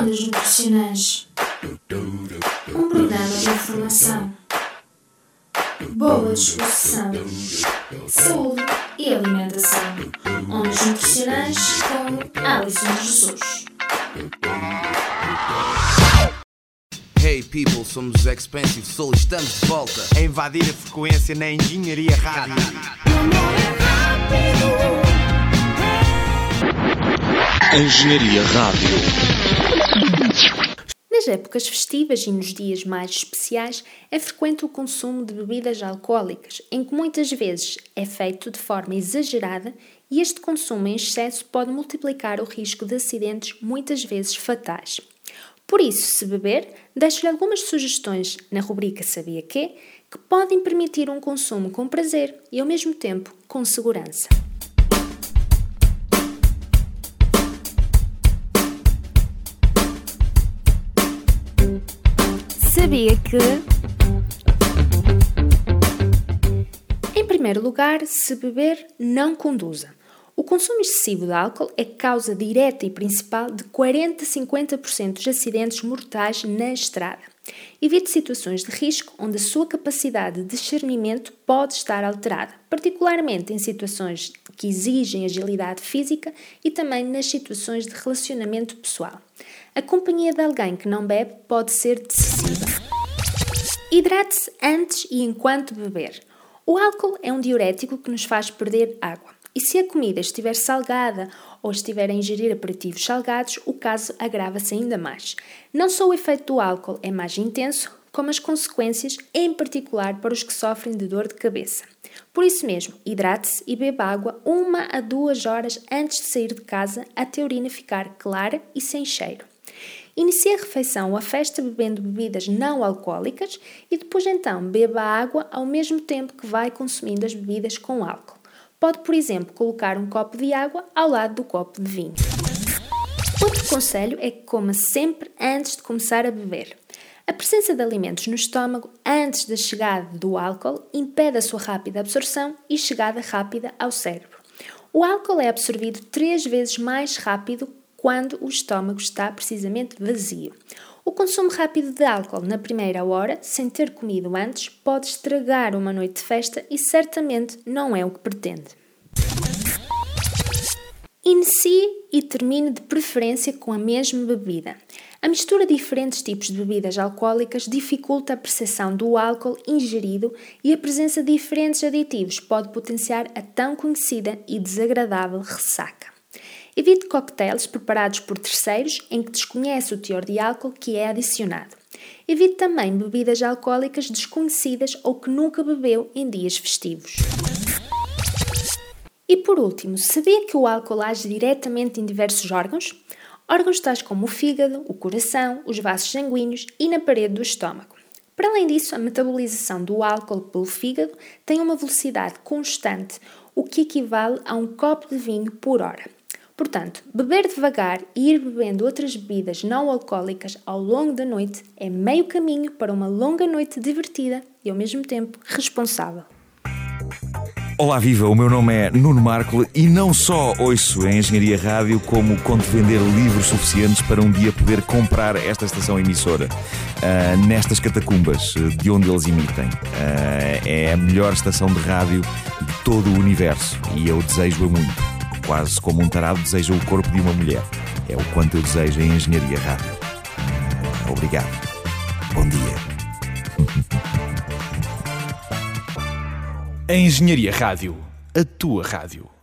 Ondas Nutricionais Um programa de informação, boa disposição, saúde e alimentação. Ondas Nutricionais com Alison Jesus. Hey people, somos os Expensive Soul, estamos de volta a invadir a frequência na Engenharia Rádio. Engenharia Rádio. Nas épocas festivas e nos dias mais especiais é frequente o consumo de bebidas alcoólicas, em que muitas vezes é feito de forma exagerada e este consumo em excesso pode multiplicar o risco de acidentes, muitas vezes fatais. Por isso, se beber, deixo-lhe algumas sugestões na rubrica Sabia Quê, que podem permitir um consumo com prazer e ao mesmo tempo com segurança. Sabia que. Em primeiro lugar, se beber, não conduza. O consumo excessivo de álcool é causa direta e principal de 40 a 50% dos acidentes mortais na estrada. Evite situações de risco onde a sua capacidade de discernimento pode estar alterada, particularmente em situações que exigem agilidade física e também nas situações de relacionamento pessoal. A companhia de alguém que não bebe pode ser decisiva. Hidrate-se antes e enquanto beber. O álcool é um diurético que nos faz perder água. E se a comida estiver salgada ou estiver a ingerir aperitivos salgados, o caso agrava-se ainda mais. Não só o efeito do álcool é mais intenso, como as consequências, em particular para os que sofrem de dor de cabeça. Por isso mesmo, hidrate-se e beba água uma a duas horas antes de sair de casa até a urina ficar clara e sem cheiro. Inicie a refeição ou a festa bebendo bebidas não alcoólicas e depois então beba água ao mesmo tempo que vai consumindo as bebidas com álcool. Pode, por exemplo, colocar um copo de água ao lado do copo de vinho. Outro conselho é que coma sempre antes de começar a beber. A presença de alimentos no estômago antes da chegada do álcool impede a sua rápida absorção e chegada rápida ao cérebro. O álcool é absorvido três vezes mais rápido quando o estômago está precisamente vazio. O consumo rápido de álcool na primeira hora, sem ter comido antes, pode estragar uma noite de festa e certamente não é o que pretende. Inicie e termine de preferência com a mesma bebida. A mistura de diferentes tipos de bebidas alcoólicas dificulta a percepção do álcool ingerido e a presença de diferentes aditivos pode potenciar a tão conhecida e desagradável ressaca. Evite coquetéis preparados por terceiros em que desconhece o teor de álcool que é adicionado. Evite também bebidas alcoólicas desconhecidas ou que nunca bebeu em dias festivos. E por último, sabia que o álcool age diretamente em diversos órgãos? Órgãos tais como o fígado, o coração, os vasos sanguíneos e na parede do estômago. Para além disso, a metabolização do álcool pelo fígado tem uma velocidade constante, o que equivale a um copo de vinho por hora. Portanto, beber devagar e ir bebendo outras bebidas não alcoólicas ao longo da noite é meio caminho para uma longa noite divertida e ao mesmo tempo responsável. Olá, viva! O meu nome é Nuno Marco e não só ouço a Engenharia Rádio, como conto vender livros suficientes para um dia poder comprar esta estação emissora uh, nestas catacumbas de onde eles emitem. Uh, é a melhor estação de rádio de todo o universo e eu desejo-a muito quase como um tarado deseja o corpo de uma mulher. É o quanto eu desejo em engenharia rádio. Obrigado. Bom dia. A Engenharia Rádio. A tua rádio.